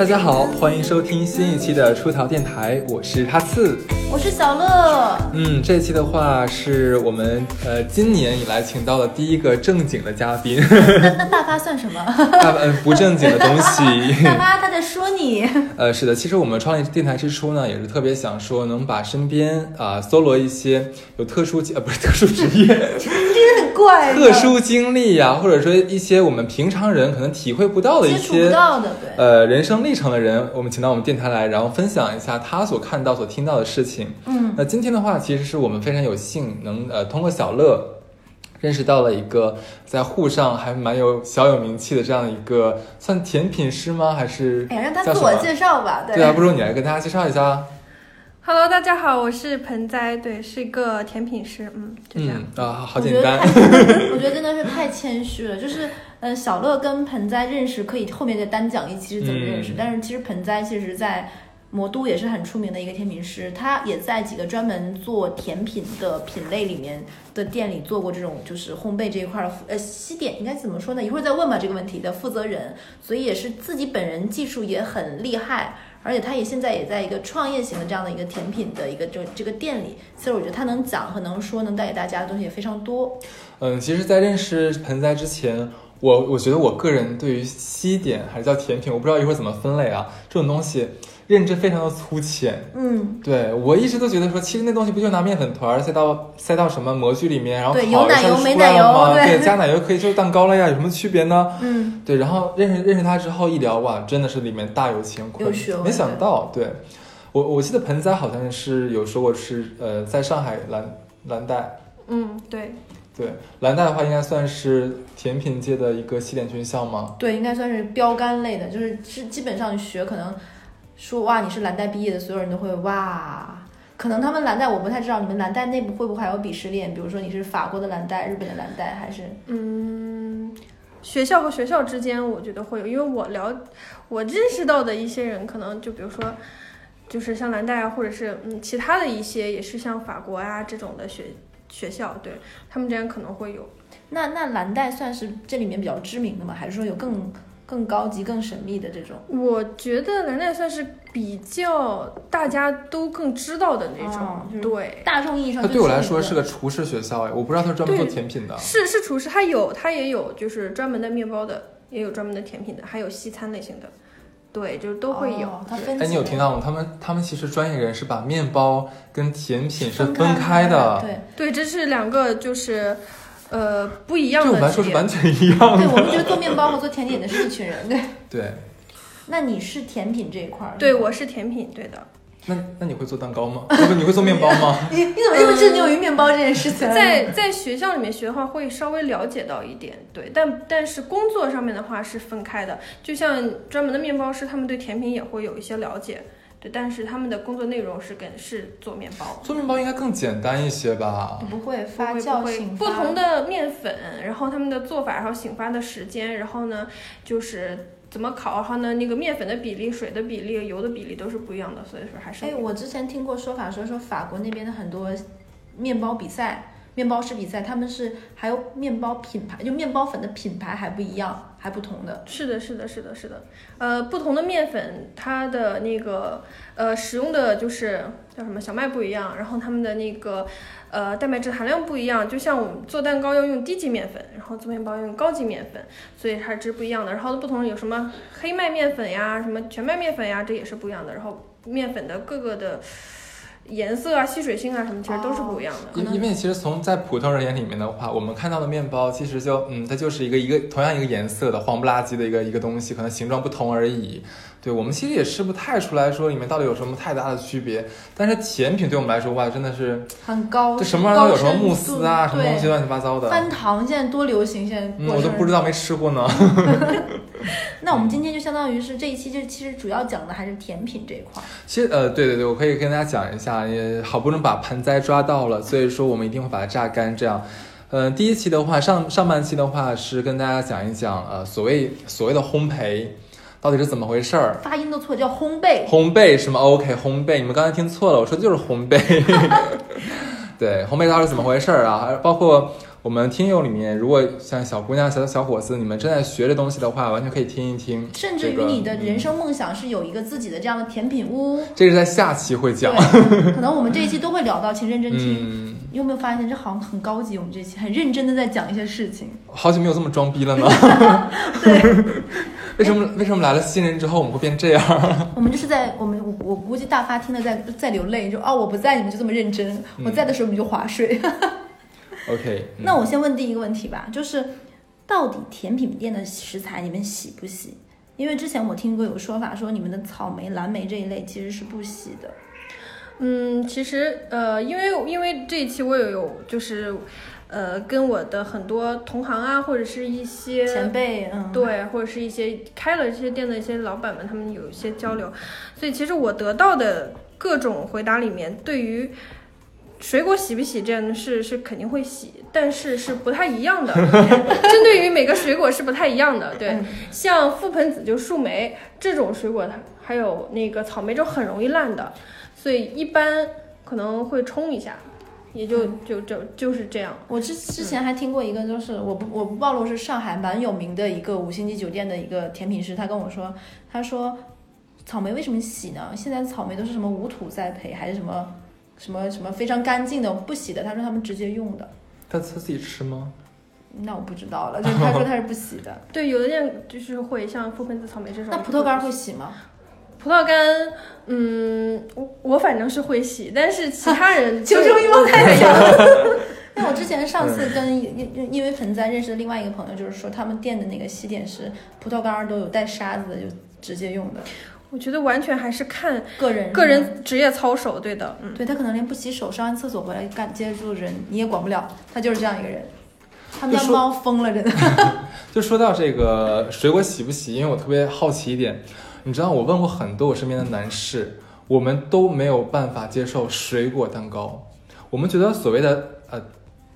大家好，欢迎收听新一期的出逃电台，我是哈刺，我是小乐。嗯，这期的话是我们呃今年以来请到的第一个正经的嘉宾。那那大发算什么？大嗯不正经的东西。大发他在说你。呃，是的，其实我们创立电台之初呢，也是特别想说能把身边啊搜罗一些有特殊呃不是特殊职业，怪。特殊经历呀，或者说一些我们平常人可能体会不到的一些呃人生历程的人，我们请到我们电台来，然后分享一下他所看到、所听到的事情。嗯，那今天的话，其实是我们非常有幸能呃通过小乐。认识到了一个在沪上还蛮有小有名气的这样一个算甜品师吗？还是哎呀，让他自我介绍吧。对啊，不如你来跟大家介绍一下。Hello，大家好，我是盆栽，对，是一个甜品师，嗯，就这样。嗯啊，好简单。我觉得真的是太谦虚了，就是呃，小乐跟盆栽认识可以后面再单讲一期是怎么认识，嗯、但是其实盆栽其实在。魔都也是很出名的一个甜品师，他也在几个专门做甜品的品类里面的店里做过这种就是烘焙这一块的呃西点应该怎么说呢？一会儿再问吧这个问题的负责人，所以也是自己本人技术也很厉害，而且他也现在也在一个创业型的这样的一个甜品的一个这这个店里，所以我觉得他能讲和能说能带给大家的东西也非常多。嗯，其实，在认识盆栽之前，我我觉得我个人对于西点还是叫甜品，我不知道一会儿怎么分类啊，这种东西。认知非常的粗浅，嗯，对我一直都觉得说，其实那东西不就拿面粉团塞到塞到什么模具里面，然后烤有奶油没奶油吗？对，加奶油可以做蛋糕了呀，有什么区别呢？嗯，对，然后认识认识他之后一聊，哇，真的是里面大有乾坤，没想到，对我我记得盆栽好像是有说过是呃，在上海蓝蓝带，嗯，对。对，蓝带的话应该算是甜品界的一个西点军校吗？对，应该算是标杆类的，就是是基本上学可能。说哇，你是蓝带毕业的，所有人都会哇。可能他们蓝带我不太知道，你们蓝带内部会不会还有鄙视链？比如说你是法国的蓝带、日本的蓝带，还是嗯，学校和学校之间我觉得会有，因为我了我认识到的一些人，可能就比如说就是像蓝带啊，或者是嗯其他的一些也是像法国啊这种的学学校，对他们之间可能会有。那那蓝带算是这里面比较知名的吗？还是说有更？更高级、更神秘的这种，我觉得蓝带算是比较大家都更知道的那种，哦、对大众意义上。它对我来说是个厨师学校哎，我不知道他是专门做甜品的。是是厨师，他有他也有就是专门的面包的，也有专门的甜品的，还有西餐类型的，对，就都会有。哦、它分哎，你有听到吗？他们他们其实专业人士把面包跟甜品是分开的，对对，这是两个就是。呃，不一样的。对我来说是完全一样的。对，我们觉得做面包和做甜点的是一群人，对。对。那你是甜品这一块儿？对，我是甜品，对的。那那你会做蛋糕吗？不不，你会做面包吗？你你怎么这么执拗于面包这件事情？在在学校里面学的话，会稍微了解到一点，对。但但是工作上面的话是分开的，就像专门的面包师，他们对甜品也会有一些了解。对，但是他们的工作内容是跟是做面包，做面包应该更简单一些吧？不会发酵醒不同的面粉，然后他们的做法，然后醒发的时间，然后呢就是怎么烤，然后呢那个面粉的比例、水的比例、油的比例都是不一样的，所以说还是。哎，我之前听过说法说说法国那边的很多面包比赛、面包师比赛，他们是还有面包品牌，就面包粉的品牌还不一样。还不同的，是的，是的，是的，是的，呃，不同的面粉，它的那个呃使用的就是叫什么小麦不一样，然后它们的那个呃蛋白质含量不一样，就像我们做蛋糕要用低级面粉，然后做面包用高级面粉，所以它是不一样的。然后不同有什么黑麦面粉呀，什么全麦面粉呀，这也是不一样的。然后面粉的各个的。颜色啊、吸水性啊什么，其实都是不一样的。因因为其实从在普通人眼里面的话，我们看到的面包其实就嗯，它就是一个一个同样一个颜色的黄不拉几的一个一个东西，可能形状不同而已。对我们其实也吃不太出来说里面到底有什么太大的区别。但是甜品对我们来说话，真的是很高，这什么玩意儿都有，什么慕斯啊，什么东西乱七八糟的。翻糖现在多流行，现在、嗯、我都不知道，没吃过呢。那我们今天就相当于是这一期，就其实主要讲的还是甜品这一块。其实呃，对对对，我可以跟大家讲一下，也好不容易把盆栽抓到了，所以说我们一定会把它榨干。这样，嗯、呃，第一期的话，上上半期的话是跟大家讲一讲呃所谓所谓的烘焙。到底是怎么回事儿？发音都错，叫烘焙。烘焙是吗？OK，烘焙，你们刚才听错了，我说的就是烘焙。对，烘焙到底是怎么回事儿啊？包括我们听友里面，如果像小姑娘、小小伙子，你们正在学这东西的话，完全可以听一听。甚至于你的人嗯生梦想是有一个自己的这样的甜品屋，这个是在下期会讲。可能我们这一期都会聊到，请认真听。嗯，你有没有发现这好像很高级？我们这期很认真的在讲一些事情。好久没有这么装逼了呢。对 为什么为什么来了新人之后我们会变这样？我们就是在我们我我估计大发听的在在流泪，就哦我不在你们就这么认真，嗯我在的时候你们就划水。OK，、嗯、那我先问第一个问题吧，就是到底甜品店的食材你们洗不洗？因为之前我听过有说法说你们的草莓、蓝莓这一类其实是不洗的。嗯，其实呃，因为因为这一期我也有就是，呃，跟我的很多同行啊，或者是一些前辈，嗯，对，或者是一些开了这些店的一些老板们，他们有一些交流，所以其实我得到的各种回答里面，对于水果洗不洗这样的事是肯定会洗，但是是不太一样的，针对于每个水果是不太一样的。对，嗯像覆盆子就树莓这种水果，它还有那个草莓就很容易烂的，所以一般可能会冲一下，也就就就就是这样。我之之前还听过一个，就是我不我不暴露是上海蛮有名的一个五星级酒店的一个甜品师，他跟我说，他说草莓为什么洗呢？现在草莓都是什么无土栽培，还是什么什么什么非常干净的不洗的？他说他们直接用的，他他自己吃吗？那我不知道了。就是他说他是不洗的。对，有的店就是会像覆盆子、草莓这种。那葡萄干会洗吗？葡萄干，嗯，我我反正是会洗，但是其他人 求求欲望太强了。因为我之前上次嗯跟因因因为盆栽认识的另外一个朋友，就是说他们店的那个洗点是葡萄干儿都有带沙子的，就直接用的。我觉得完全还是看个人个人职业操守，对的，嗯。对他可能连不洗手、上完厕所回来干接触人你也管不了，他就是这样一个人。他们家猫疯了，真的。就说到这个水果洗不洗，因为我特别好奇一点，你知道我问过很多我身边的男士，我们都没有办法接受水果蛋糕。我们觉得所谓的呃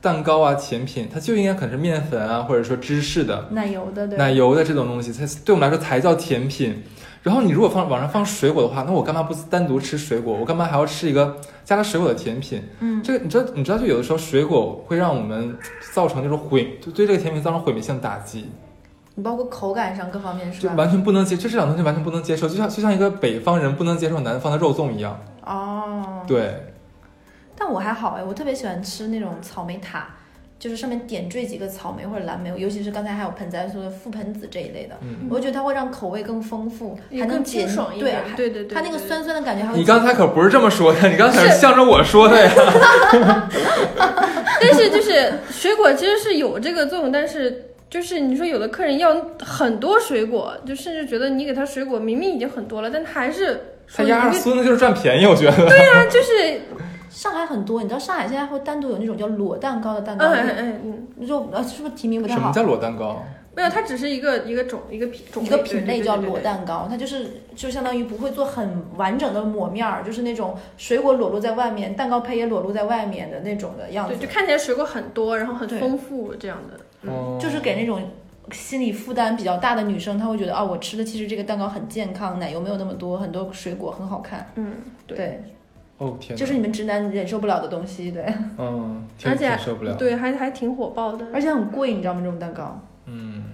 蛋糕啊甜品，它就应该可能是面粉啊，或者说芝士的、奶油的，对。奶油的这种东西，才对我们来说才叫甜品。然后你如果放网上放水果的话，那我干嘛不单独吃水果？我干嘛还要吃一个加了水果的甜品？嗯，这个你知道，你知道，就有的时候水果会让我们造成就是毁，就对这个甜品造成毁灭性打击。你包括口感上各方面是就吧？完全不能接，就这两东西完全不能接受，就像就像一个北方人不能接受南方的肉粽一样。哦。对，但我还好哎，我特别喜欢吃那种草莓塔，就是上面点缀几个草莓或者蓝莓，尤其是刚才还有盆栽说的覆盆子这一类的，嗯，我觉得它会让口味更丰富，还能解清爽一对点，对对对，它那个酸酸的感觉还会你刚才可不是这么说的，你刚才向着我说的呀。但是就是水果其实是有这个作用，但是就是你说有的客人要很多水果，就甚至觉得你给他水果明明已经很多了，但他还是他压着孙子就是占便宜，我觉得。对啊，就是上海很多，你知道上海现在会单独有那种叫裸蛋糕的蛋糕嗯嗯店，嗯嗯，你说呃是不是提名不太好？什么叫裸蛋糕？没有，它只是一个一个种一个品种一个品类叫裸。蛋糕，它就是就相当于不会做很完整的抹面儿，就是那种水果裸露在外面，蛋糕胚也裸露在外面的那种的样子对，，就看起来水果很多，然后很丰富这样的。就是给那种心理负担比较大的女生，她会觉得啊，我吃的其实这个蛋糕很健康，奶油没有那么多，很多水果很好看。嗯，对对，哦天哪，就是你们直男忍受不了的东西，对，嗯，挺而且挺受不了。对，还还挺火爆的。而且很贵，你知道吗？这种蛋糕。嗯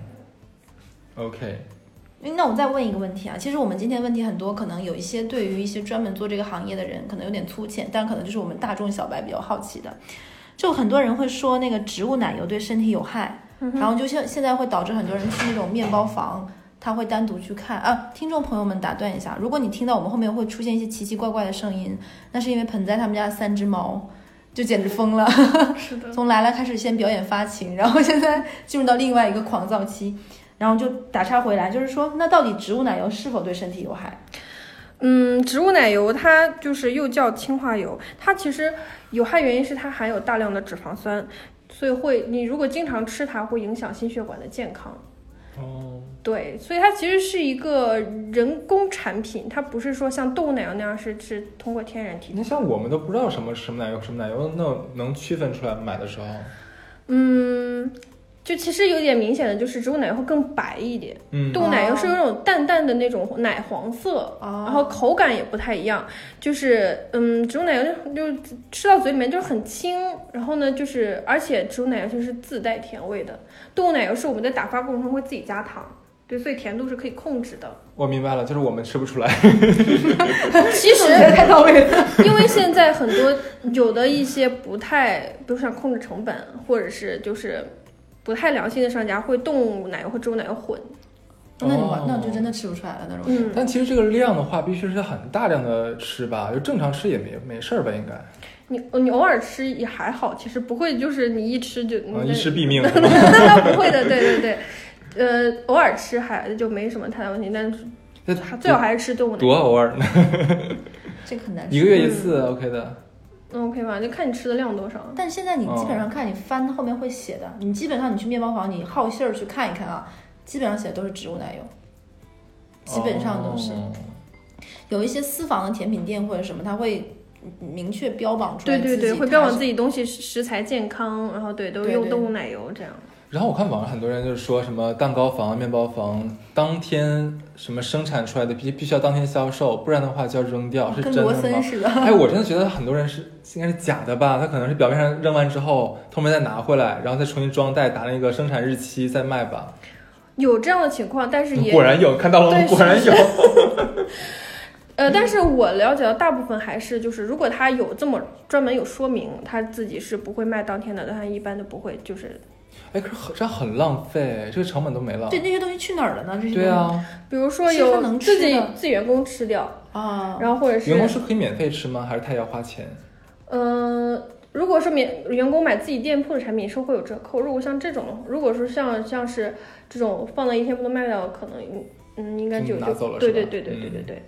，OK，那我再问一个问题啊，其实我们今天问题很多，可能有一些对于一些专门做这个行业的人，可能有点粗浅，但可能就是我们大众小白比较好奇的。就很多人会说那个植物奶油对身体有害，然后就现现在会导致很多人去那种面包房，他会单独去看啊。听众朋友们打断一下，如果你听到我们后面会出现一些奇奇怪怪的声音，那是因为盆栽他们家的三只猫就简直疯了。是的，从来了开始先表演发情，然后现在进入到另外一个狂躁期，然后就打岔回来，就是说，那到底植物奶油是否对身体有害？嗯，植物奶油它就是又叫氢化油，它其实有害原因是它含有大量的脂肪酸，所以会你如果经常吃它，会影响心血管的健康。哦，对，所以它其实是一个人工产品，它不是说像动物奶油那样是是通过天然提你像我们都不知道什么什么奶油什么奶油，那能区分出来买的时候，嗯，就其实有点明显的就是植物奶油会更白一点，嗯，动物奶油是有那种淡淡的那种奶黄色，哦然后口感也不太一样，就是嗯，植物奶油就就吃到嘴里面就是很轻，然后呢就是而且植物奶油就是自带甜味的，动物奶油是我们在打发过程中会自己加糖，对，所以甜度是可以控制的。我明白了，就是我们吃不出来。其实太到位了。因为现在很多有的一些不太，比如想控制成本，或者是就是不太良心的商家会动物奶油和植物奶油混。那你完哦那我就真的吃不出来了那种。嗯，但其实这个量的话，必须是很大量的吃吧，就正常吃也没没事儿吧，应该。你你偶尔吃也还好，其实不会就是你一吃就、啊，一吃毙命 不会的，对对对，呃，偶尔吃还就没什么太大问题，但是那最好还是吃动物奶多。偶尔呢，这个很难吃。一个月一次，OK 的。嗯 OK 吧，就看你吃的量多少。但现在你基本上看你翻后面会写的，你基本上你去面包房，你好信儿去看一看啊，基本上写的都是植物奶油，基本上都是。哦有一些私房的甜品店或者什么，它会明确标榜出来自己对对对，会标榜自己东西食食材健康，然后对都用动物奶油这样。然后我看网上很多人就是说什么蛋糕房、面包房当天什么生产出来的必必须要当天销售，不然的话就要扔掉，是真的吗？森似的。哎，我真的觉得很多人是应该是假的吧？他可能是表面上扔完之后，后面再拿回来，然后再重新装袋，打那个生产日期再卖吧。有这样的情况，但是也果然有，看到了吗？果然有。呃，但是我了解到大部分还是就是，如果他有这么专门有说明，他自己是不会卖当天的，但他一般都不会，就是哎，可是很这样很浪费，这个成本都没了。对，那些东西去哪儿了呢？这些对啊，比如说有能吃自己自己员工吃掉，啊，然后或者是员工是可以免费吃吗？还是他也要花钱？嗯，如果是免员工买自己店铺的产品是会有折扣，如果像这种，如果说像像是这种放了一天不能卖掉，可能嗯应该就就拿就走了对对对对对对嗯对，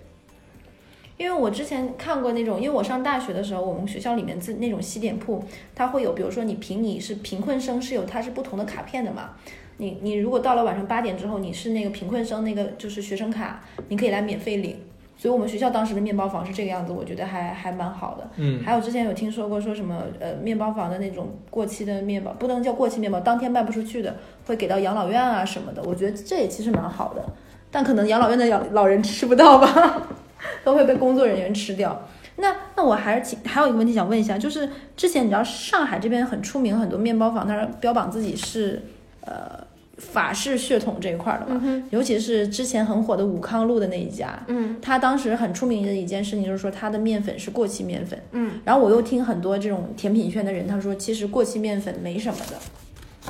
因为我之前看过那种，因为我上大学的时候，我们学校里面自那种西点铺，它会有，比如说你凭你是贫困生是有它是不同的卡片的嘛。你你如果到了晚上八点之后，你是那个贫困生那个就是学生卡，你可以来免费领。所以我们学校当时的面包房是这个样子，我觉得还还蛮好的。嗯，还有之前有听说过说什么呃面包房的那种过期的面包，不能叫过期面包，当天卖不出去的会给到养老院啊什么的。我觉得这也其实蛮好的，但可能养老院的养老人吃不到吧，都会被工作人员吃掉。那那我还是请还有一个问题想问一下，就是之前你知道上海这边很出名很多面包房，它标榜自己是呃法式血统这一块儿的嘛，嗯尤其是之前很火的武康路的那一家，嗯他当时很出名的一件事情就是说他的面粉是过期面粉。嗯，然后我又听很多这种甜品圈的人，他说其实过期面粉没什么的。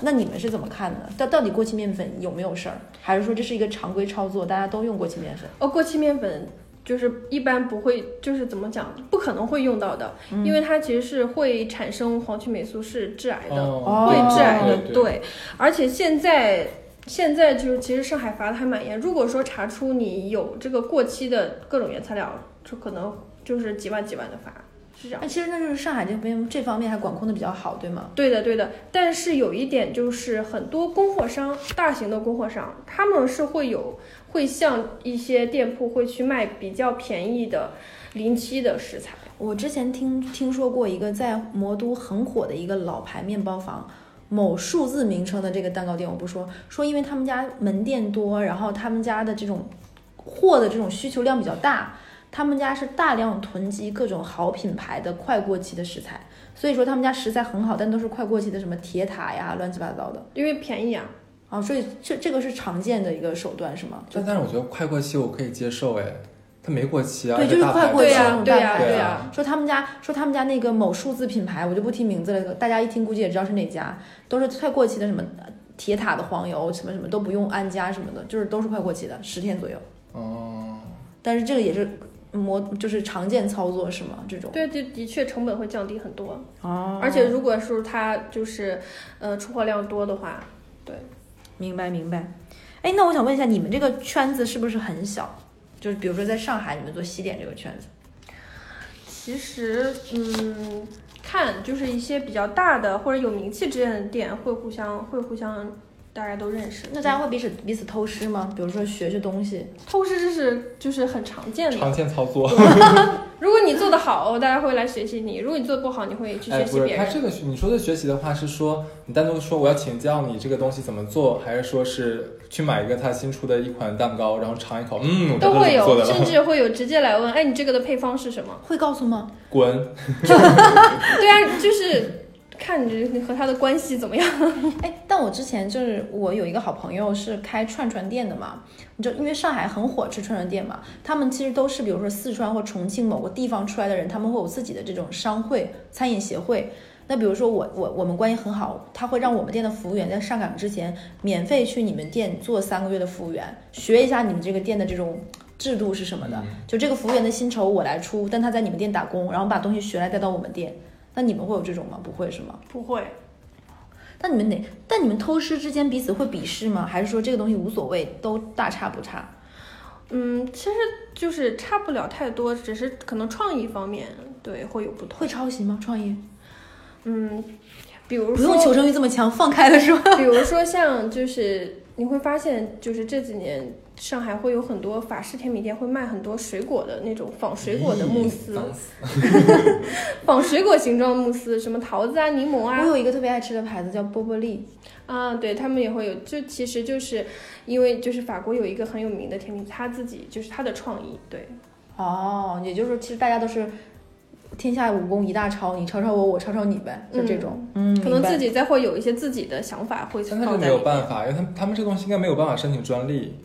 那你们是怎么看的？到到底过期面粉有没有事儿，还是说这是一个常规操作，大家都用过期面粉？哦，过期面粉就是一般不会，就是怎么讲，不可能会用到的，因为它其实是会产生黄曲霉素，是致癌的。哦会致癌的，对对。而且现在现在就是其实上海罚的还蛮严，如果说查出你有这个过期的各种原材料，就可能就是几万几万的罚，是这样那。其实那就是上海这边这方面还管控的比较好，对吗？对的，对的。但是有一点就是，很多供货商，大型的供货商，他们是会有会向一些店铺会去卖比较便宜的临期的食材。我之前听听说过一个在魔都很火的一个老牌面包房，某数字名称的这个蛋糕店，我不说，说因为他们家门店多，然后他们家的这种货的这种需求量比较大，他们家是大量囤积各种好品牌的快过期的食材，所以说他们家食材很好，但都是快过期的，什么铁塔呀，乱七八糟的因为便宜啊，啊，所以这这个是常见的一个手段，是吗？但但是我觉得快过期我可以接受，哎，它没过期啊，对，就是快过大牌对呀期那种对呀大牌子对呀说他们家说他们家那个某数字品牌，我就不提名字了，大家一听估计也知道是哪家，都是快过期的，什么铁塔的黄油，什么什么都不用安家什么的，就是都是快过期的，十天左右。哦，但是这个也是模就是常见操作是吗？这种对，的的确成本会降低很多。哦而且如果说它就是呃出货量多的话，对，明白明白。哎，那我想问一下，你们这个圈子是不是很小？就是比如说在上海，你们做西点这个圈子，其实嗯，看就是一些比较大的或者有名气之类的店会互相会互相大家都认识。那大家会彼此彼此偷师吗？比如说学学东西，偷师这是就是很常见的。常见操作，如果你做得好，大家会来学习你；如果你做得不好，你会去哎，学习不是，别人。他这个你说的学习的话，是说你单独说我要请教你这个东西怎么做，还是说是去买一个他新出的一款蛋糕，然后尝一口，嗯，我都会有，甚至会有直接来问，哎，你这个的配方是什么？会告诉吗？滚！对啊，就是看你和他的关系怎么样。哎，但我之前就是我有一个好朋友是开串串店的嘛，你就因为上海很火吃串串店嘛，他们其实都是比如说四川或重庆某个地方出来的人，他们会有自己的这种商会、餐饮协会。那比如说我我我们关系很好，他会让我们店的服务员在上岗之前免费去你们店做三个月的服务员，学一下你们这个店的这种制度是什么的。就这个服务员的薪酬我来出，但他在你们店打工，然后把东西学来带到我们店。那你们会有这种吗？不会是吗？不会，那你们哪？但你们偷师之间彼此会鄙视吗？还是说这个东西无所谓，都大差不差？嗯，其实就是差不了太多，只是可能创意方面对会有不同。会抄袭吗？创意嗯，比如不用求，生欲这么强，放开了是吧？比如说像就是你会发现，就是这几年上海会有很多法式甜品店会卖很多水果的那种仿水果的慕斯，仿水果形状慕斯，什么桃子啊、柠檬啊我啊，有一个特别爱吃的牌子叫波波利，啊，对他们也会有，就其实就是因为就是法国有一个很有名的甜品，他自己就是他的创意，对，哦，也就是说，其实大家都是天下武功一大抄，你抄抄我，我抄抄你呗，就这种。嗯，可能自己再会有一些自己的想法会现在就没有。办法，因为他们他们这个东西应该没有办法申请专利，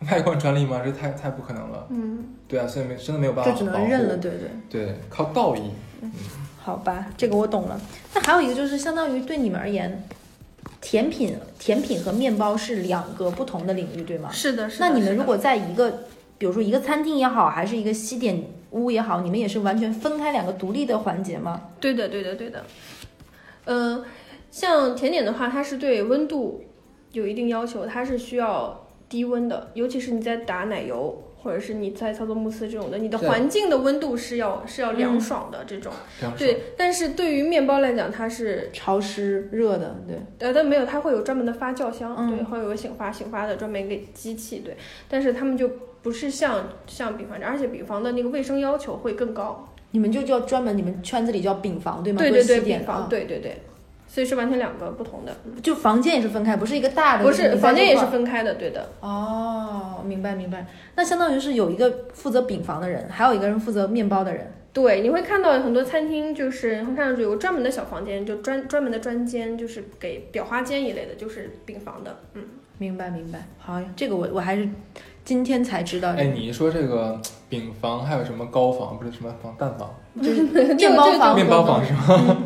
外观专利吗？这太太不可能了。嗯，对啊，所以没真的没有办法就只能认了，对对。对，靠道义。嗯好吧，这个我懂了。那还有一个就是，相当于对你们而言，甜品、甜品和面包是两个不同的领域，对吗？是的，是的。是的那你们如果在一个，比如说一个餐厅也好，还是一个西点屋也好，你们也是完全分开两个独立的环节吗？对的，对的，对的。嗯、像甜点的话，它是对温度有一定要求，它是需要低温的，尤其是你在打奶油。或者是你在操作慕斯这种的，你的环境的温度是要是要凉嗯爽的这种。对，但是对于面包来讲，它是潮湿热的，对。呃，但没有，它会有专门的发酵箱，嗯对，会有个醒发醒发的专门一个机器，对。但是他们就不是像像饼房这样，而且饼房的那个卫生要求会更高。你们就叫专门，你们圈子里叫饼房，对吗？对对对，饼房，啊对对对，所以是完全两个不同的，就房间也是分开，不是一个大的。不是房间也是分开的，对的。哦，明白明白。那相当于是有一个负责饼房的人，还有一个人负责面包的人。对，你会看到很多餐厅，就是会看到有个专门的小房间，就专专门的专间，就是给裱花间一类的，就是饼房的。嗯，明白明白。好，这个我我还是今天才知道。哎，你一说这个饼房，还有什么高房？不是什么房蛋房？就是面包房，面包房是吗？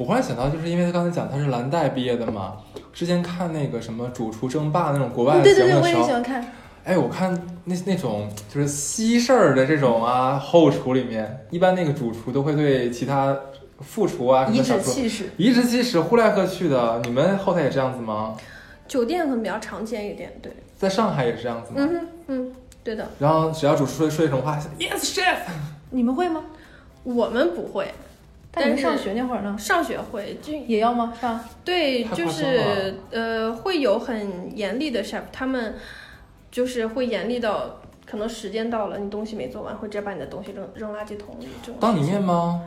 我忽然想到，就是因为他刚才讲他是蓝带毕业的嘛，之前看那个什么《主厨争霸》那种国外的嗯对对对，我节目的时候，也喜欢看。哎，我看那那种就是西式儿的这种啊，后厨里面，一般那个主厨都会对其他副厨啊什颐么小厨指气使。颐指气使，呼来喝去的。你们后台也这样子吗？酒店可能比较常见一点，对。在上海也是这样子吗？嗯哼，嗯，对的。然后只要主厨说说一种话，Yes chef，你们会吗？我们不会，但是但你们上学那会儿呢？上学会就也要吗？上对，就是呃，会有很严厉的 chef，他们就是会严厉到可能时间到了，你东西没做完，会直接把你的东西扔扔垃圾桶里。这种当你面吗？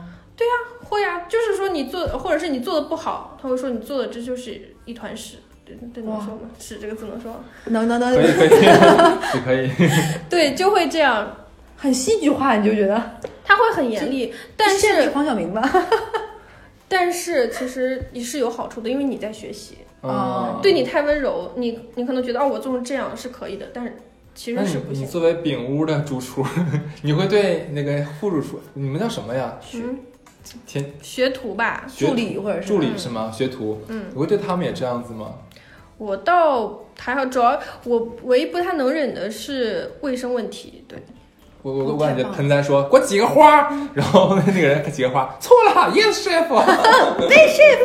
会啊，就是说你做，或者是你做的不好，他会说你做的这就是一团屎。对，对能哇说吗？屎这个字能说吗？能能能可，以可以，也可以。对，就会这样，很戏剧化，你就觉得？他会很严厉，但是黄晓明吧？但是其实也是有好处的，因为你在学习。哦嗯，对你太温柔，你你可能觉得哦，我做成这样是可以的，但是其实是不行。你作为饼屋的主厨，你会对那个副主厨，你们叫什么呀？嗯，天学徒吧，助理或者是助理是吗？学徒，嗯，你会对他们也这样子吗？我倒还好，主要我唯一不太能忍的是卫生问题。对，我我我哦感觉盆栽说给我几个花儿，然后那个人几个花儿，错了，yes chef，对 chef。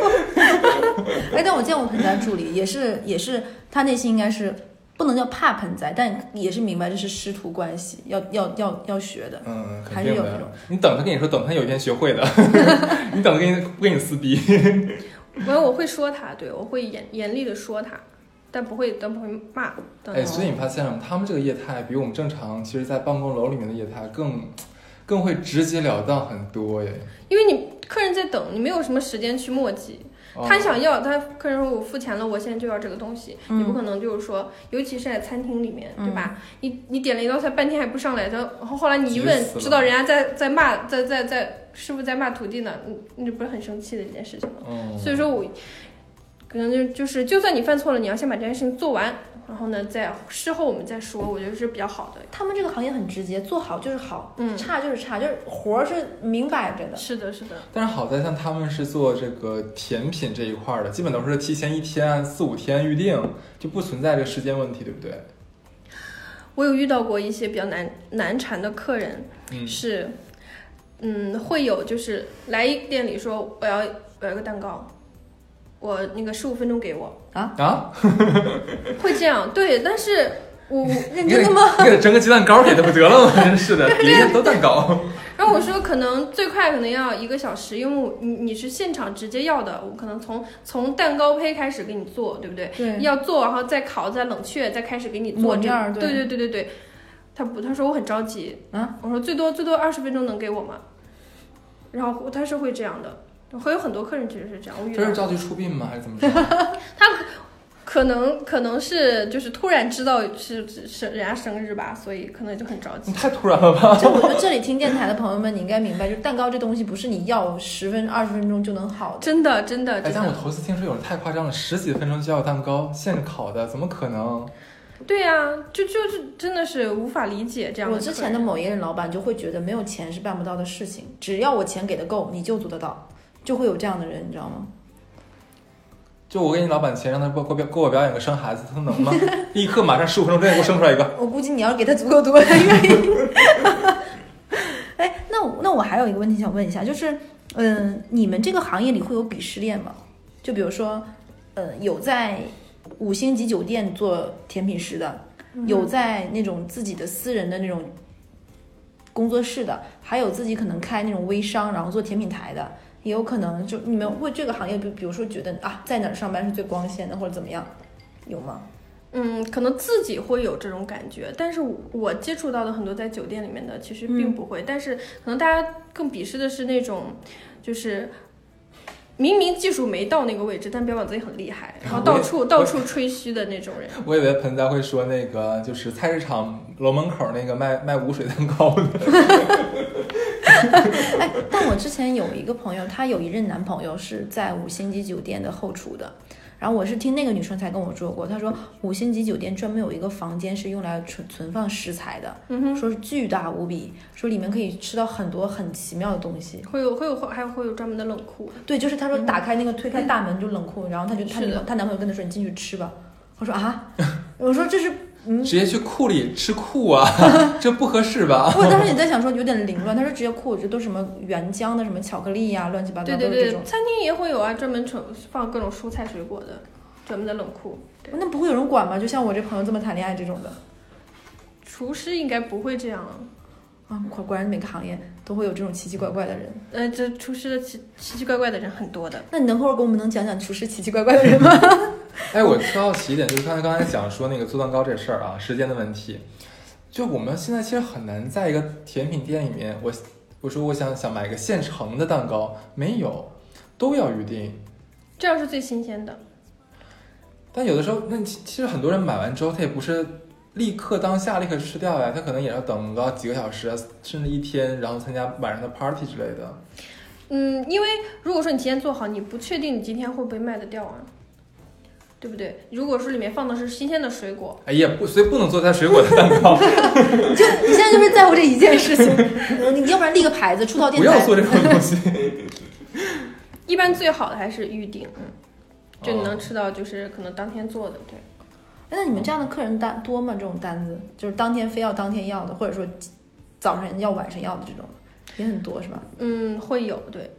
哎，但我见过盆栽助理，也是也是，他内心应该是不能叫怕盆栽，但也是明白这是师徒关系，要要要要学的。嗯，肯还是定的有那种。你等他跟你说，等他有一天学会的，你等他跟你不跟你撕逼。没有我会说他，对我会严严厉的说他，但不会但不会骂。等哎，所以你发现了吗？他们这个业态比我们正常，其实在办公楼里面的业态更更会直截了当很多耶。因为你客人在等，你没有什么时间去磨叽。哦他想要，他客人说我付钱了，我现在就要这个东西，嗯你不可能就是说，尤其是在餐厅里面，对吧？你你点了一道菜，半天还不上来，然后后来你一问知道人家在在骂，在在在师傅在骂徒弟呢，你你不是很生气的一件事情吗？嗯，所以说我可能就就是，就算你犯错了，你要先把这件事情做完，然后呢，再事后我们再说，我觉得是比较好的。他们这个行业很直接，做好就是好，嗯差就是差，就是活儿是明摆着的。是的，是的，但是好在像他们是做这个甜品这一块儿的，基本都是提前一天、四五天预定，就不存在这个时间问题，对不对？我有遇到过一些比较难难缠的客人，嗯，是，嗯，会有就是来店里说我要我要个蛋糕，我那个十五分钟给我，啊啊，会这样对，但是我认真的吗？你给他蒸个鸡蛋糕给他不得了吗？真是的，别人都蛋糕。然后我说可能最快可能要一个小时，因为你你是现场直接要的，我可能从从蛋糕胚开始给你做，对不对？对，要做，然后再烤，再冷却，再开始给你做这抹面对对对对对，他不，他说我很着急啊，我说最多最多二十分钟能给我吗？然后他是会这样的，会有很多客人其实是这样，我遇到这是着急出殡吗？还是怎么着？可能可能是就是突然知道是是是人家生日吧，所以可能就很着急你。太突然了吧？就我觉得这里听电台的朋友们，你应该明白，就蛋糕这东西不是你要十分二十分钟就能好的。真的真的哎，但我头次听说有人太夸张了，十几分钟就要蛋糕，现烤的，怎么可能？对呀、就就是真的是无法理解这样的。我之前的某一任老板就会觉得没有钱是办不到的事情，只要我钱给的够，你就做得到，就会有这样的人，你知道吗？就我给你老板钱，让他给我表给我表演个生孩子，他能吗？立刻马上十五分钟之内给我生出来一个。我估计你要是给他足够多，他愿意。哎，那那我还有一个问题想问一下，就是，嗯、你们这个行业里会有鄙视链吗？就比如说，呃，有在五星级酒店做甜品师的，有在那种自己的私人的那种工作室的，还有自己可能开那种微商，然后做甜品台的，也有可能就你们为这个行业，比比如说觉得啊，在哪儿上班是最光鲜的，或者怎么样，有吗？嗯，可能自己会有这种感觉，但是我接触到的很多在酒店里面的其实并不会，但是可能大家更鄙视的是那种，就是明明技术没到那个位置，但标榜自己很厉害，然后到处到处吹嘘的那种人。我以为盆栽会说那个就是菜市场楼门口那个卖卖无水蛋糕的。哎，但我之前有一个朋友，她有一任男朋友是在五星级酒店的后厨的。然后我是听那个女生才跟我说过，她说五星级酒店专门有一个房间是用来存存放食材的，嗯哼，说是巨大无比，说里面可以吃到很多很奇妙的东西。会有会有还有会有专门的冷库。对，就是她说打开那个推开大门就冷库，然后她就她女她男朋友跟她说你进去吃吧。我说啊，我说这是嗯，直接去库里吃库啊，这不合适吧？我当时你在想说有点凌乱，他说直接库这都什么原浆的什么巧克力呀、乱七八糟对对对都是这种，。餐厅也会有啊，专门存放各种蔬菜水果的专门的冷库。那不会有人管吗？就像我这朋友这么谈恋爱这种的厨师应该不会这样啊。啊，果果然每个行业都会有这种奇奇怪怪的人。呃，这厨师的奇奇奇怪怪的人很多的。那你能会儿给我们能讲讲厨师奇奇怪怪的人吗？哎，我特好奇一点，就是刚才刚才讲说那个做蛋糕这事儿啊，时间的问题，就我们现在其实很难在一个甜品店里面，我我说我想想买个现成的蛋糕，没有，都要预定。这样是最新鲜的。但有的时候，那其其实很多人买完之后，他也不是立刻当下立刻吃掉呀，他可能也要等个几个小时，甚至一天，然后参加晚上的 party 之类的。嗯，因为如果说你提前做好，你不确定你今天会不会卖得掉啊，对不对？如果说里面放的是新鲜的水果，哎呀，不，所以不能做带水果的蛋糕，你现在就是在乎这一件事情，呃你要不然立个牌子，出道电台。不要做这种东西。一般最好的还是预定，嗯，就你哦能吃到就是可能当天做的，对。哎那你们这样的客人单多吗？这种单子就是当天非要当天要的，或者说早上要晚上要的这种，也很多是吧？嗯，会有，对。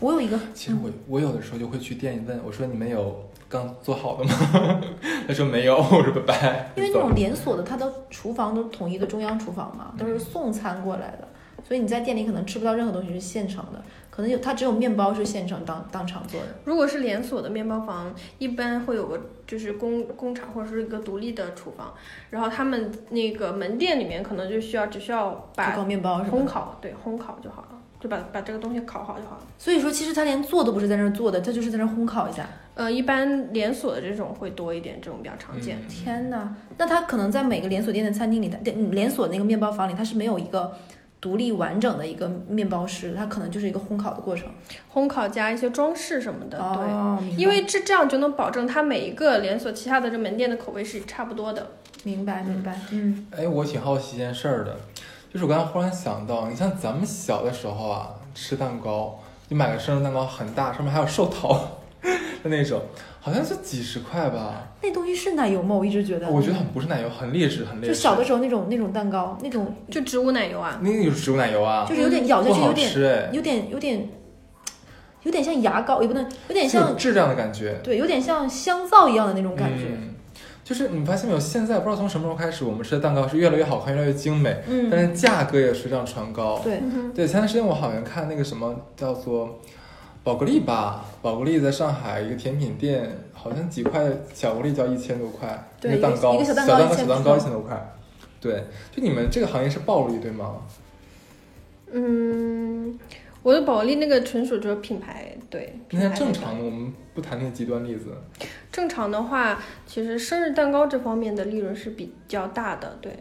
我有一个，其实我我有的时候就会去店里问我说你们有刚做好的吗？他说没有，我说拜拜。因为那种连锁的，它的厨房都是统一的中央厨房嘛，都是送餐过来的，所以你在店里可能吃不到任何东西是现成的，可能有它只有面包是现成当当场做的。如果是连锁的面包房，一般会有个就是工工厂或者是一个独立的厨房，然后他们那个门店里面可能就需要只需要把烤面包？烘烤，对，烘烤就好了，就把把这个东西烤好就好了。所以说，其实他连做都不是在那儿做的，他就是在那儿烘烤一下。呃，一般连锁的这种会多一点，这种比较常见。嗯天呐，那它可能在每个连锁店的餐厅里，连锁那个面包房里，它是没有一个独立完整的一个面包师，它可能就是一个烘烤的过程。烘烤加一些装饰什么的，对。因为这这样就能保证它每一个连锁旗下的这门店的口味是差不多的。明白明白，嗯，哎，我挺好奇一件事儿的，就是我刚才忽然想到，你像咱们小的时候啊，吃蛋糕，你买个生日蛋糕很大，上面还有寿桃 的那种，好像就几十块吧。那东西是奶油吗？我一直觉得，我觉得很不是奶油，很劣质，很劣质。就小的时候那种那种蛋糕，那种就植物奶油啊，那个就是植物奶油啊，就是有点咬下去有点吃哎，有点有点有点像牙膏，也不能有点像有质量的感觉。对，有点像香皂一样的那种感觉。嗯就是你发现没有，现在不知道从什么时候开始，我们吃的蛋糕是越来越好看，越来越精美，嗯，但是价格也水涨船高。对，对，前段时间我好像看那个什么叫做宝格丽吧，宝格丽在上海一个甜品店，好像几块巧克力就要一千多块，对一个蛋糕，小蛋糕小蛋糕一千多块。对，就你们这个行业是暴利对吗？嗯，我的宝丽那个纯属就是品牌，对，品那正常的，我们不谈那个极端例子。正常的话，其实生日蛋糕这方面的利润是比较大的，对。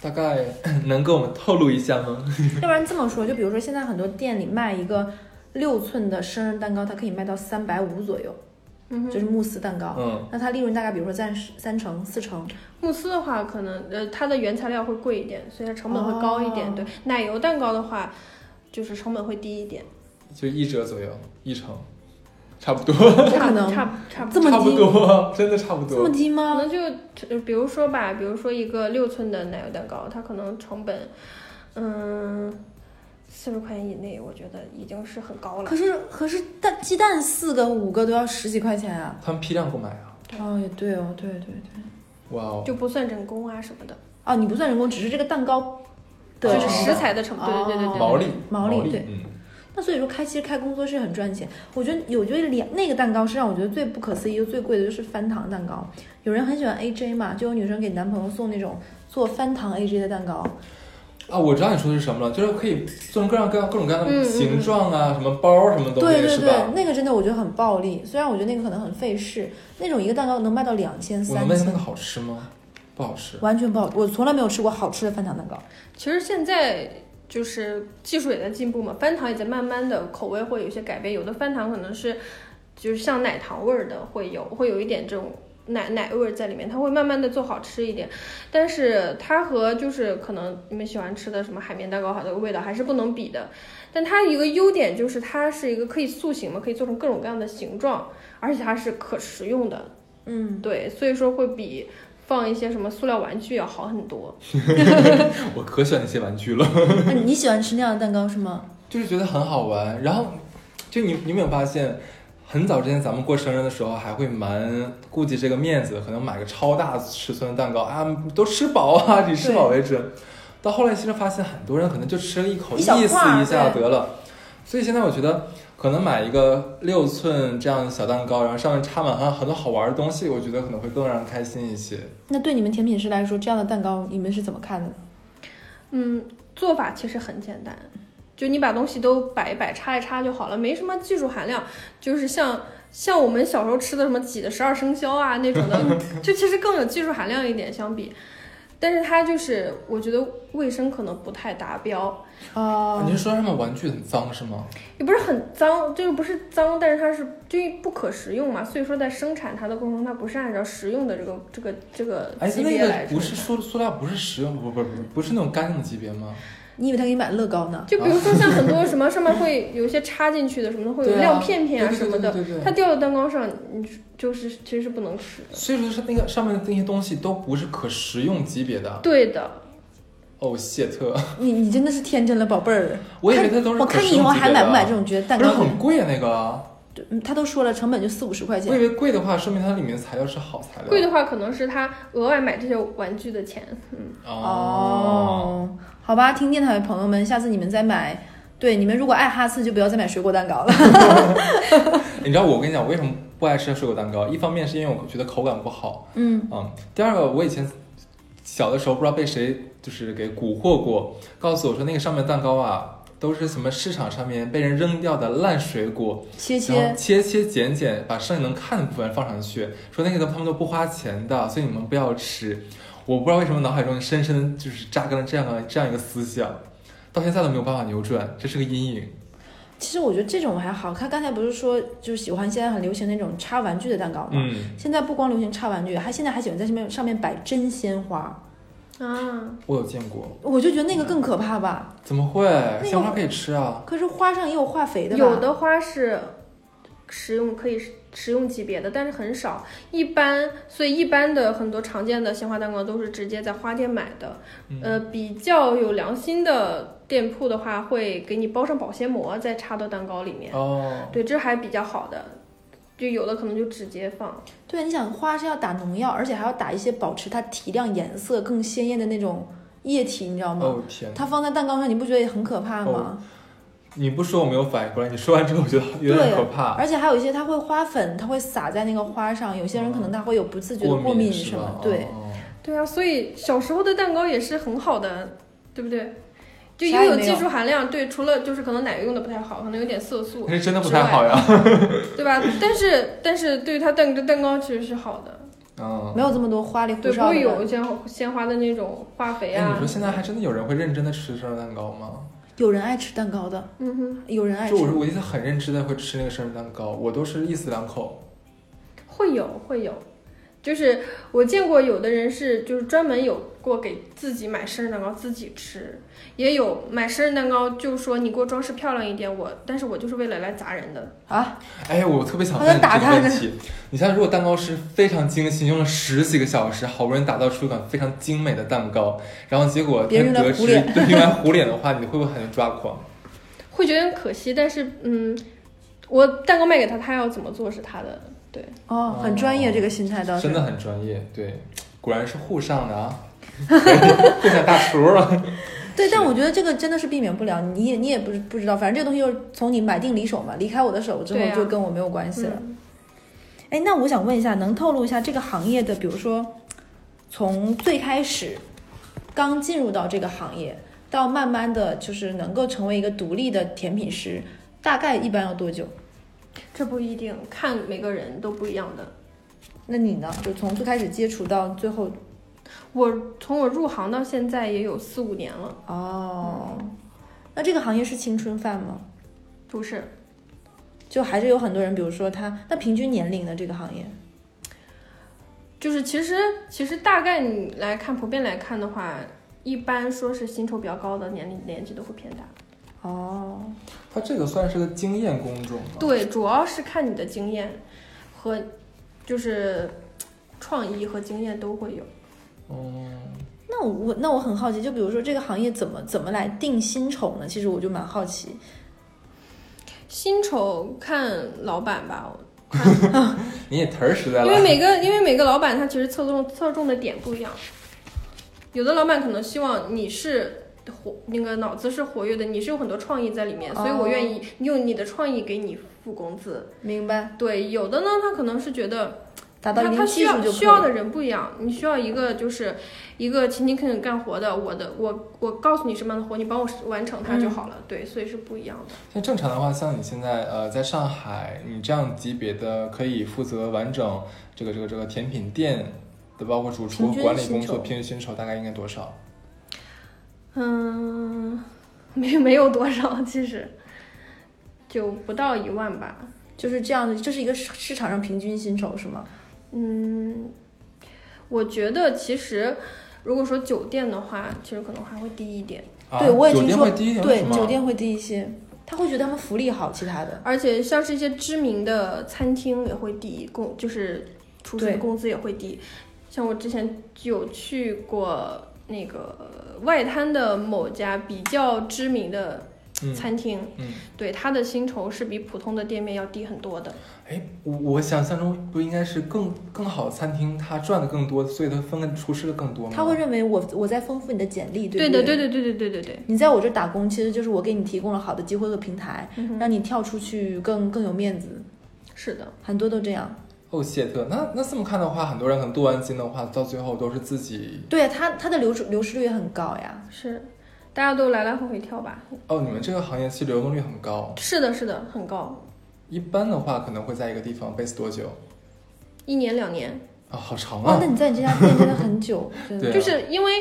大概 能给我们透露一下吗？要不然这么说，就比如说现在很多店里卖一个六寸的生日蛋糕，它可以卖到三百五左右，嗯，就是慕斯蛋糕。嗯，那它利润大概比如说占三成、四成。慕斯的话，可能呃它的原材料会贵一点，所以它成本会高一点。哦对，奶油蛋糕的话，就是成本会低一点，就一折左右，一成，差不多，差可能差差不这么差不多，真的差不多这么低吗？能就呃比如说吧，比如说一个六寸的奶油蛋糕，它可能成本，嗯，四十块钱以内，我觉得已经是很高了可。是可是蛋鸡蛋四个五个都要十几块钱啊！他们批量购买啊，哦，也对哦，对对对。哇哦，就不算人工啊什么的，哦，你不算人工，只是这个蛋糕的就是食材的成本。对对对对对。毛利，毛利对嗯，那所以说开其实开工作室很赚钱。我觉得有觉得两那个蛋糕是让我觉得最不可思议又最贵的就是翻糖蛋糕。有人很喜欢 AJ 嘛，就有女生给男朋友送那种做翻糖 AJ 的蛋糕。啊，我知道你说的是什么了，就是可以做成各样各样各种各样的形状啊，什么包什么东西，对对对？，那个真的我觉得很暴利。虽然我觉得那个可能很费事，那种一个蛋糕能卖到两千三千我能问那个，好吃吗？不好吃。完全不好。我从来没有吃过好吃的翻糖蛋糕。其实现在就是技术也在进步嘛，翻糖也在慢慢的口味会有一些改变，有的翻糖可能是就是像奶糖味儿的会有，会有一点这种奶奶味儿在里面，它会慢慢的做好吃一点。但是它和就是可能你们喜欢吃的什么海绵蛋糕，它的味道还是不能比的。但它一个优点就是它是一个可以塑形嘛，可以做成各种各样的形状，而且它是可食用的，嗯，对，所以说会比放一些什么塑料玩具要好很多。我可喜欢那些玩具了，那你喜欢吃那样的蛋糕是吗？就是觉得很好玩。然后，就你你有没有发现，很早之前咱们过生日的时候还会蛮顾及这个面子，可能买个超大尺寸的蛋糕啊，都吃饱啊，以吃饱为准。到后来其实发现很多人可能就吃了一口，一意思一下得了。所以现在我觉得，可能买一个六寸这样的小蛋糕，然后上面插满很很多好玩的东西，我觉得可能会更让人开心一些。那对你们甜品师来说，这样的蛋糕你们是怎么看的呢？嗯，做法其实很简单，就你把东西都摆一摆，插一插就好了，没什么技术含量。就是像像我们小时候吃的什么挤的十二生肖啊那种的，就其实更有技术含量一点相比。但是它就是，我觉得卫生可能不太达标，哦你是说他们玩具很脏是吗？也不是很脏，就是不是脏，但是它是就不可食用嘛，所以说在生产它的过程中，它不是按照食用的这个这个这个哎，级别来生个不是。塑塑料，不是食用，不不不不不是那种干净的级别吗？你以为他给你买乐高呢？就比如说像很多什么上面会有一些插进去的什么的，会有亮片片啊什么的，它掉到蛋糕上，你就是其实是不能吃的。所以说是那个上面的那些东西都不是可食用级别的。对的，哦，谢特，你你真的是天真了，宝贝儿。我以为他都是我看你以后还买不买这种？觉得蛋不是糕很贵啊那个，对嗯他都说了，成本就四五十块钱我以。为贵的话，说明它里面的材料是好材料。贵的话可能是他额外买这些玩具的钱。嗯，哦，哦，好吧，听电台的朋友们，下次你们再买对，你们如果爱哈次，就不要再买水果蛋糕了。你知道我跟你讲，我为什么不爱吃水果蛋糕？一方面是因为我觉得口感不好，嗯，嗯，第二个我以前小的时候不知道被谁就是给蛊惑过，告诉我说那个上面蛋糕啊都是什么市场上面被人扔掉的烂水果，切切，切切剪剪，把剩下能看的部分放上去，说那个他们都不花钱的，所以你们不要吃。我不知道为什么脑海中深深地就是扎根了这样的这样一个思想，到现在都没有办法扭转，这是个阴影。其实我觉得这种还好。他刚才不是说就是喜欢现在很流行那种插玩具的蛋糕吗？嗯，现在不光流行插玩具，还现在还喜欢在上面上面摆真鲜花，啊，我有见过，我就觉得那个更可怕吧。怎么会？鲜花可以吃啊。可是花上也有化肥的吧？有的花是食用可以食用级别的，但是很少。一般，所以一般的很多常见的鲜花蛋糕都是直接在花店买的。嗯呃，比较有良心的店铺的话，会给你包上保鲜膜，再插到蛋糕里面。哦，对，这还比较好的。就有的可能就直接放。对，你想花是要打农药，而且还要打一些保持它提亮颜色更鲜艳的那种液体，你知道吗？哦天！它放在蛋糕上，你不觉得也很可怕吗？你不说我没有反应过来，你说完之后我觉得有点可怕。而且还有一些它会花粉，它会撒在那个花上，有些人可能他会有不自觉的过敏什么，对。哦对啊，所以小时候的蛋糕也是很好的，对不对？就又有技术含量，对，除了就是可能奶油用的不太好，可能有点色素，那是真的不太好呀。对吧？但是但是对于它蛋蛋糕其实是好的，嗯，没有这么多花里胡对，不。会有鲜鲜花的那种化肥啊，你啊说。现在还真的有人会认真的吃生日蛋糕吗？有人爱吃蛋糕的，嗯哼，有人爱吃就。我我一直很认真的会吃那个生日蛋糕，我都是一死两口。会有会有，就是我见过有的人是就是专门有过给自己买生日蛋糕自己吃，也有买生日蛋糕就说你给我装饰漂亮一点，我但是我就是为了来砸人的。啊，哎，我特别想好问你这个像打他呢问题。你像如果蛋糕师非常精心，用了十几个小时，好不容易打造出一款非常精美的蛋糕，然后结果别人他得知用来糊脸对用来 糊脸的话，你会不会很抓狂？会觉得很可惜，但是嗯，我蛋糕卖给他，他要怎么做是他的，对，哦，很专业这个心态倒是。真的很专业，对，果然是沪上的啊，沪上大厨啊。对，但我觉得这个真的是避免不了，你也你也不是不知道，反正这个东西就是从你买定离手嘛，离开我的手之后就跟我没有关系了。嗯哎、那我想问一下，能透露一下这个行业的，比如说从最开始刚进入到这个行业，到慢慢的就是能够成为一个独立的甜品师，大概一般要多久？这不一定，看每个人都不一样的。那你呢？就从最开始接触到最后，我从我入行到现在也有四五年了，哦，那这个行业是青春饭吗？不是，就还是有很多人，比如说他，那平均年龄呢？这个行业？就是其实其实大概你来看，普遍来看的话，一般说是薪酬比较高的年龄年纪都会偏大。哦，他这个算是个经验工种吗？对，主要是看你的经验和就是创意和经验都会有。嗯，那我那我很好奇，就比如说这个行业怎么怎么来定薪酬呢？其实我就蛮好奇。薪酬看老板吧，你也忒实在了因为。每个因为每个老板他其实侧重侧重的点不一样，有的老板可能希望你是活那个脑子是活跃的，你是有很多创意在里面，所以我愿意用你的创意给你付工资。明白，对，有的呢，他可能是觉得达到他他需要需要的人不一样，你需要一个就是一个勤勤恳恳干活的，我的我我告诉你什么样的活，你帮我完成它就好了。对，所以是不一样的。像正常的话，像你现在呃在上海，你这样级别的可以负责完整这个这个这个甜品店的，包括主厨管理工作，平均薪酬大概应该多少？嗯，没没有多少，其实就不到一万吧。就是这样的，这是一个市市场上平均薪酬是吗？嗯，我觉得其实如果说酒店的话，其实可能还会低一点。啊、对，我也听说，对酒店会低一些，他会觉得他们福利好，其他的。而且像是一些知名的餐厅也会低，工就是厨师的工资也会低。像我之前有去过那个外滩的某家比较知名的嗯餐厅，嗯，对它的薪酬是比普通的店面要低很多的。哎，我我想象中不应该是更更好的餐厅，他赚的更多，所以他分给厨师的更多吗？他会认为我我在丰富你的简历，对的对对对对对对对。你在我这打工，其实就是我给你提供了好的机会和平台，嗯让你跳出去更更有面子。是的，很多都这样。哦，谢特，那那这么看的话，很多人可能镀完金的话，到最后都是自己。对他他的流失流失率也很高呀。是，大家都来来回回跳吧。哦，你们这个行业其实流动率很高，是的，是的，很高，一般的话可能会在一个地方 base 多久？一年两年。啊、好长哇，啊那！你在你这家店 真的很久，真的。对啊就是因为，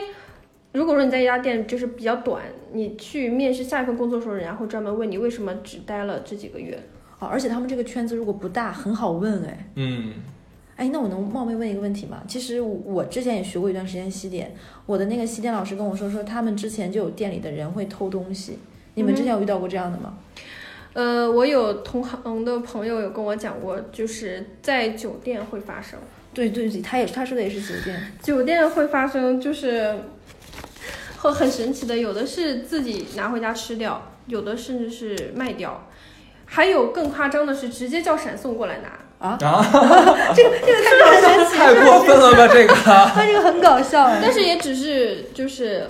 如果说你在一家店就是比较短，你去面试下一份工作的时候，人家会专门问你为什么只待了这几个月。哦，而且他们这个圈子如果不大，很好问哎。嗯，哎，那我能冒昧问一个问题吗？其实我之前也学过一段时间西点，我的那个西点老师跟我说，说他们之前就有店里的人会偷东西。你们之前有遇到过这样的吗？呃，我有同行的朋友有跟我讲过，就是在酒店会发生，对对对，他也他说的也是酒店。酒店会发生就是，会很神奇的，有的是自己拿回家吃掉，有的甚至是卖掉，还有更夸张的是直接叫闪送过来拿。啊，这个这个太搞神奇 太过分了吧这个？他这个很搞笑哎。但是也只是就是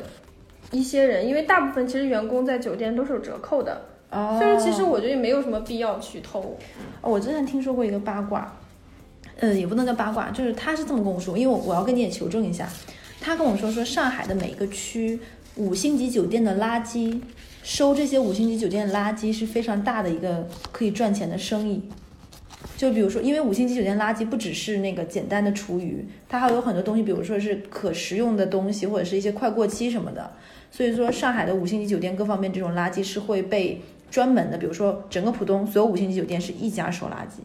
一些人，因为大部分其实员工在酒店都是有折扣的，哦，所以说其实我觉得也没有什么必要去偷。哦我之前听说过一个八卦，呃，也不能叫八卦，就是他是这么跟我说，因为我我要跟你也求证一下，他跟我说说上海的每个区五星级酒店的垃圾，收这些五星级酒店的垃圾是非常大的一个可以赚钱的生意。就比如说，因为五星级酒店垃圾不只是那个简单的厨余，它还有很多东西，比如说是可食用的东西，或者是一些快过期什么的。所以说，上海的五星级酒店各方面这种垃圾是会被专门的，比如说整个浦东所有五星级酒店是一家收垃圾，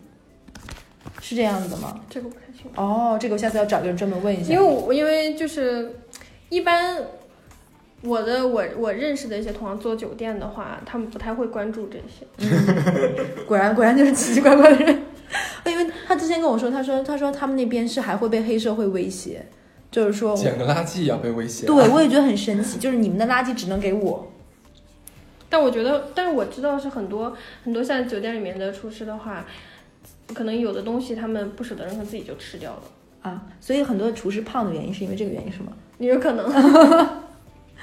是这样子的吗？这个不太清楚，哦，这个我下次要找个人专门问一下。因为我因为就是一般我的我我认识的一些同行做酒店的话，他们不太会关注这些。果然果然就是奇奇怪怪的人，因为他之前跟我说，他说他说他们那边是还会被黑社会威胁，就是说，捡个垃圾也要被威胁？对我也觉得很神奇，就是你们的垃圾只能给我。但我觉得，但是我知道是很多很多像酒店里面的厨师的话，可能有的东西他们不舍得扔，他自己就吃掉了。啊，所以很多厨师胖的原因是因为这个原因是吗？也有可能，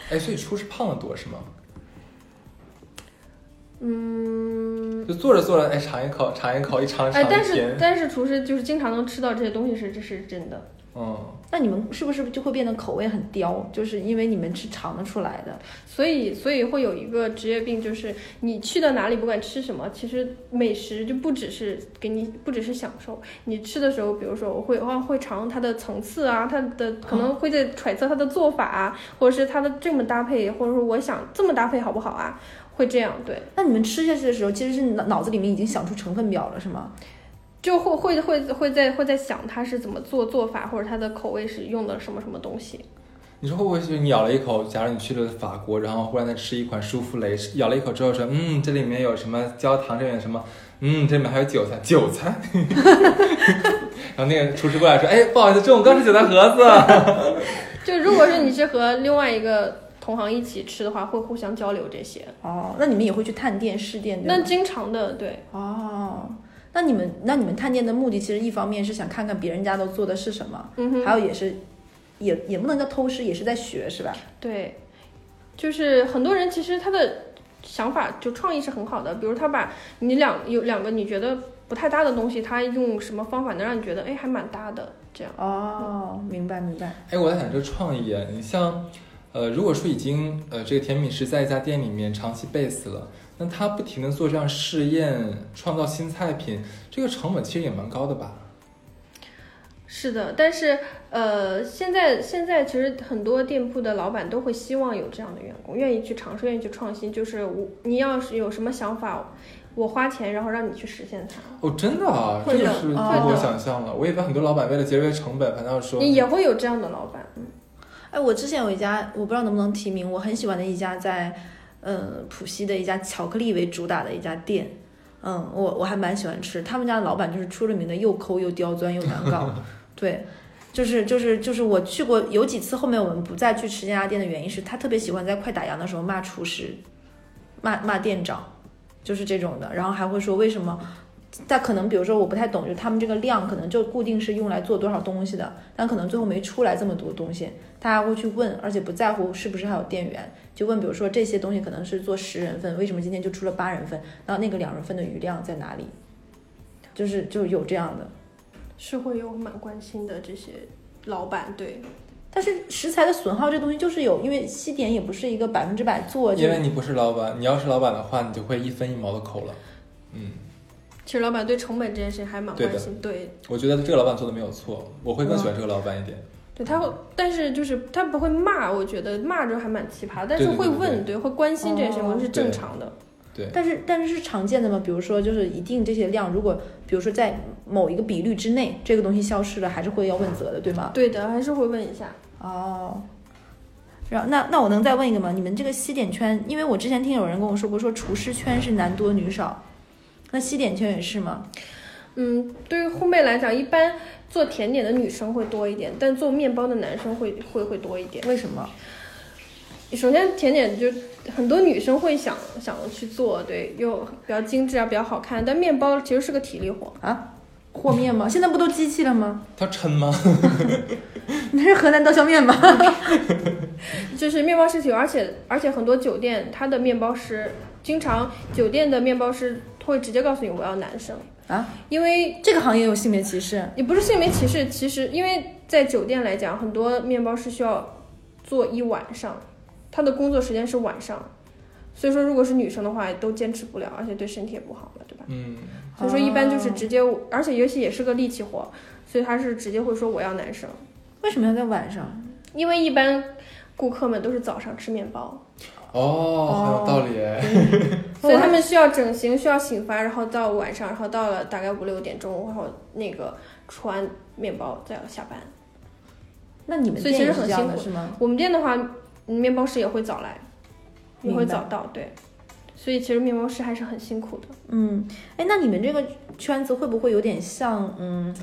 哎，所以厨师胖的多是吗？嗯，就做着做着，哎，尝一口，尝一口，一尝尝，哎但是。但是厨师就是经常能吃到这些东西是这是真的。嗯，那你们是不是就会变得口味很刁？就是因为你们是尝得出来的。所以，所以会有一个职业病，就是你去到哪里，不管吃什么，其实美食就不只是给你，不只是享受。你吃的时候，比如说我会我会尝它的层次啊，它的可能会在揣测它的做法啊，或者是它的这么搭配，或者说我想这么搭配好不好啊？会这样对，那你们吃下去的时候，其实是脑脑子里面已经想出成分表了，是吗？就会会会会在会在想他是怎么做做法，或者他的口味是用的什么什么东西。你说会不会就是你咬了一口，假如你去了法国，然后忽然在吃一款舒芙蕾，咬了一口之后说，嗯，这里面有什么焦糖，这里面什么，嗯，这里面还有韭菜，韭菜。然后那个厨师过来说，哎，不好意思，这我刚是韭菜盒子。就如果是你是和另外一个同行一起吃的话，会互相交流这些。哦，那你们也会去探店试店？那经常的对。哦，那你们那你们探店的目的，其实一方面是想看看别人家都做的是什么，嗯，还有也是也也不能叫偷师，也是在学，是吧？对，就是很多人其实他的想法就创意是很好的，比如他把你两有两个你觉得不太搭的东西，他用什么方法能让你觉得哎还蛮搭的，这样。哦，明白明白。哎，我在想这个创意啊，你像，呃，如果说已经呃这个甜品师在一家店里面长期 base 了，那他不停的做这样试验，创造新菜品，这个成本其实也蛮高的吧？是的，但是呃，现在现在其实很多店铺的老板都会希望有这样的员工，愿意去尝试，愿意去创新。就是我你要是有什么想法，我花钱然后让你去实现它。哦，真的啊，这个是会超乎我想象了。我以为很多老板为了节约成本，反倒说也也会有这样的老板。嗯哎，我之前有一家，我不知道能不能提名，我很喜欢的一家在，呃，浦西的一家巧克力为主打的一家店，嗯，我我还蛮喜欢吃，他们家的老板就是出了名的又抠又刁钻又难搞，对，就是就是就是我去过有几次，后面我们不再去吃这家店的原因是他特别喜欢在快打烊的时候骂厨师，骂骂店长，就是这种的，然后还会说为什么。但可能比如说我不太懂，就他们这个量可能就固定是用来做多少东西的，但可能最后没出来这么多东西，大家会去问，而且不在乎是不是还有店员，就问，比如说这些东西可能是做十人份，为什么今天就出了八人份？然后那个两人份的余量在哪里？就是就有这样的，是会有蛮关心的这些老板，对，但是食材的损耗这东西就是有，因为西点也不是一个百分之百做，因为你不是老板，你要是老板的话，你就会一分一毛的扣了。嗯，其实老板对成本这件事情还蛮关心，对我觉得这个老板做的没有错，我会更喜欢这个老板一点。对，他会，但是就是他不会骂，我觉得骂着还蛮奇葩，但是对对对会问，对会关心这件事情，哦我觉得是正常的。对，但是但是是常见的吗？比如说就是一定这些量，如果比如说在某一个比率之内，这个东西消失了，还是会要问责的，对吗？对的，还是会问一下。哦，然后那那我能再问一个吗？你们这个西点圈，因为我之前听有人跟我说过，说厨师圈是男多女少，那西点圈也是吗？嗯，对于烘焙来讲，一般做甜点的女生会多一点，但做面包的男生会会会多一点。为什么？首先，甜点就很多女生会想想去做，对，又比较精致啊，比较好看。但面包其实是个体力活，啊？和面吗？现在不都机器了吗？它抻吗？你是河南刀削面吗？就是面包师体，而且而且很多酒店它的面包师，经常酒店的面包师会直接告诉你我要男生啊，因为这个行业有性别歧视？也不是性别歧视，其实因为在酒店来讲，很多面包是需要做一晚上，他的工作时间是晚上，所以说如果是女生的话都坚持不了，而且对身体也不好了，对吧？嗯，所以说一般就是直接，而且尤其也是个力气活，所以他是直接会说我要男生，为什么要在晚上？因为一般顾客们都是早上吃面包，哦，很有道理哎。所以他们需要整形，需要醒发，然后到晚上，然后到了大概五六点钟，然后那个吃完面包再要下班。那你们所以其实很辛苦是吗？我们店的话，嗯面包师也会早来，也会早到，对。所以其实面包师还是很辛苦的。嗯，哎，那你们这个圈子会不会有点像，嗯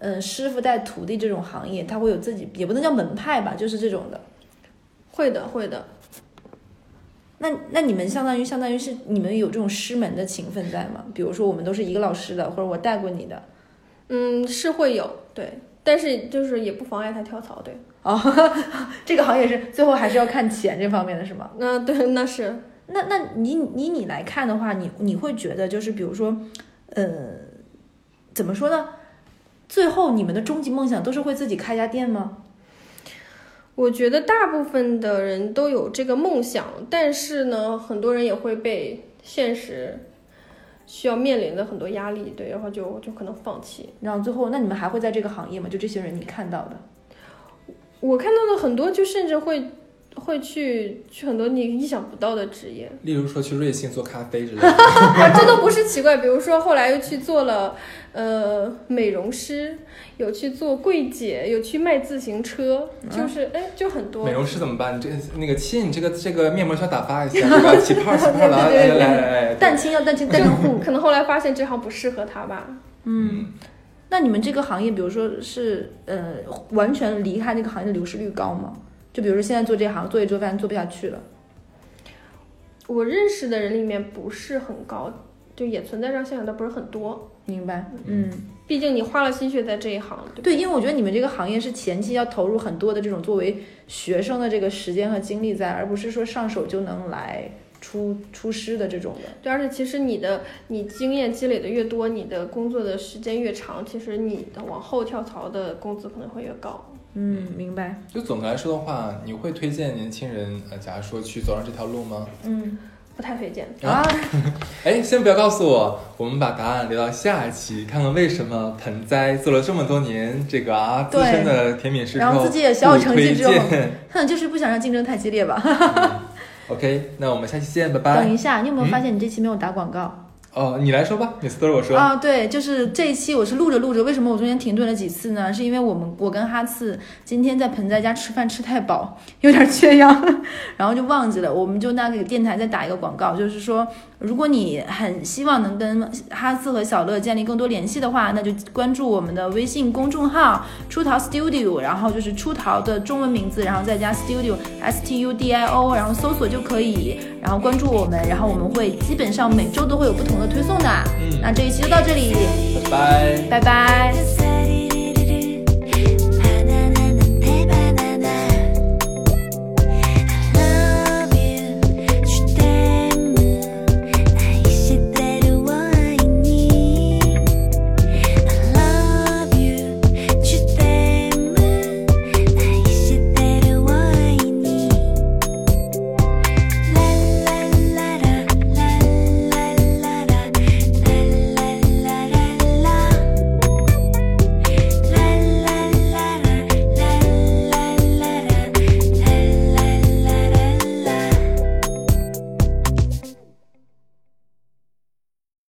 嗯，师傅带徒弟这种行业？他会有自己，也不能叫门派吧，就是这种的。会的，会的。那那你们相当于相当于是你们有这种师门的情分在吗？比如说我们都是一个老师的，或者我带过你的。嗯，是会有，对。但是就是也不妨碍他跳槽，对。哦，这个行业是最后还是要看钱这方面的是吗？那对，那是。那那你你你来看的话，你你会觉得就是比如说，呃，怎么说呢？最后你们的终极梦想都是会自己开家店吗？我觉得大部分的人都有这个梦想，但是呢，很多人也会被现实需要面临的很多压力，对，然后就就可能放弃。然后最后，那你们还会在这个行业吗？就这些人你看到的，我看到的很多，就甚至会会去去很多你意想不到的职业，例如说去瑞幸做咖啡之类的。啊，这都不是奇怪。比如说后来又去做了呃美容师，有去做柜姐，有去卖自行车，就是哎，就很多美。容师怎么办？你这那个亲，你这个这个面膜需要打发一下，对吧？起泡起泡了，来来来。蛋清要蛋清蛋清户。可能后来发现这行不适合他吧。嗯，那你们这个行业，比如说是呃，完全离开那个行业的流失率高吗？就比如说现在做这行，做一做饭做不下去了。我认识的人里面不是很高，就也存在这样现象，但不是很多。明白？嗯，毕竟你花了心血在这一行，对对，因为我觉得你们这个行业是前期要投入很多的这种作为学生的这个时间和精力在，而不是说上手就能来出出师的这种的。对，而且其实你的你经验积累的越多，你的工作的时间越长，其实你的往后跳槽的工资可能会越高。嗯，明白。就总的来说的话，你会推荐年轻人，呃，假如说去走上这条路吗？嗯不太推荐。啊，哎，先不要告诉我，我们把答案留到下一期，看看为什么盆栽做了这么多年这个啊资对深的甜品师之然后后自己也小有成绩之后不推荐 可能就是不想让竞争太激烈吧。嗯 OK，那我们下期见，拜拜等。一下，你有没有发现你这期没有打广告？哦，你来说吧，每次都是我说。啊，对，就是这一期我是录着录着，为什么我中间停顿了几次呢？是因为我们我跟哈次今天在盆栽家吃饭吃太饱，有点缺氧，然后就忘记了，我们就那个电台再打一个广告，就是说，如果你很希望能跟哈斯和小乐建立更多联系的话，那就关注我们的微信公众号“出逃 Studio”，然后就是出逃的中文名字，然后再加 Studio S T U D I O，然后搜索就可以，然后关注我们，然后我们会基本上每周都会有不同的推送的。嗯那这一期就到这里，拜拜。拜拜。